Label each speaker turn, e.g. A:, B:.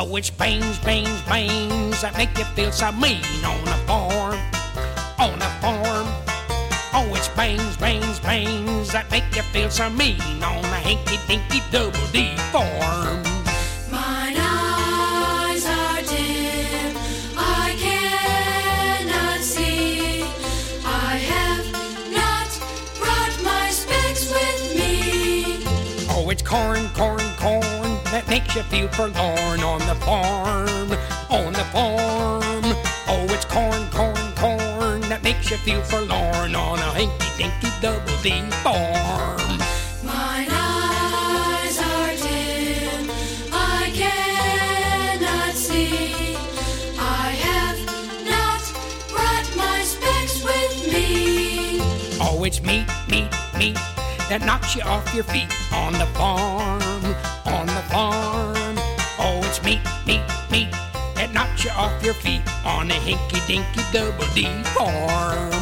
A: Oh, it's pains, pains, pains that make you feel so mean on a farm, on a farm. Oh, it's pains, pains, pains that make you feel so mean on a hinky dinky double D farm.
B: Mine eyes are dim, I cannot see. I have not brought my specs with me.
A: Oh, it's corn, corn, corn that makes you feel forlorn on the farm, on the farm. Oh, it's corn, corn, corn that makes you feel forlorn on a hinky dinky double D farm.
B: Mine eyes are dim, I cannot see. I have not brought my specs with me.
A: Oh, it's meat, meat, meat that knocks you off your feet on the farm, your feet on a hinky dinky double D farm.